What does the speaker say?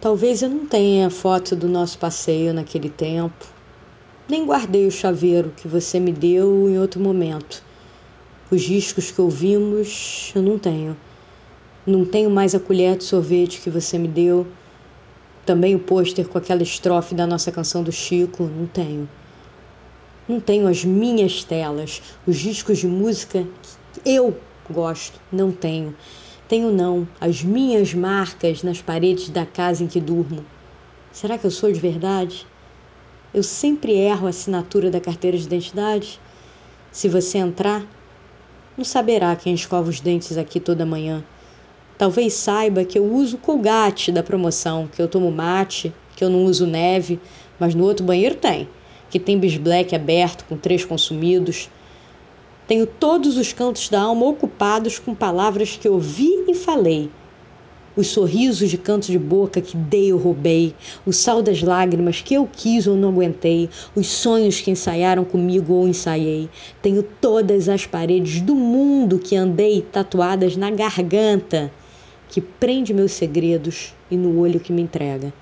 Talvez eu não tenha foto do nosso passeio naquele tempo. Nem guardei o chaveiro que você me deu em outro momento. Os discos que ouvimos eu não tenho. Não tenho mais a colher de sorvete que você me deu. Também o pôster com aquela estrofe da nossa canção do Chico, não tenho. Não tenho as minhas telas, os discos de música que eu gosto, não tenho. Tenho não as minhas marcas nas paredes da casa em que durmo. Será que eu sou de verdade? Eu sempre erro a assinatura da carteira de identidade. Se você entrar, não saberá quem escova os dentes aqui toda manhã. Talvez saiba que eu uso Colgate da promoção, que eu tomo mate, que eu não uso neve, mas no outro banheiro tem, que tem bis black aberto com três consumidos. Tenho todos os cantos da alma ocupados com palavras que ouvi e falei. Os sorrisos de canto de boca que dei ou roubei, o sal das lágrimas que eu quis ou não aguentei, os sonhos que ensaiaram comigo ou ensaiei. Tenho todas as paredes do mundo que andei tatuadas na garganta, que prende meus segredos e no olho que me entrega.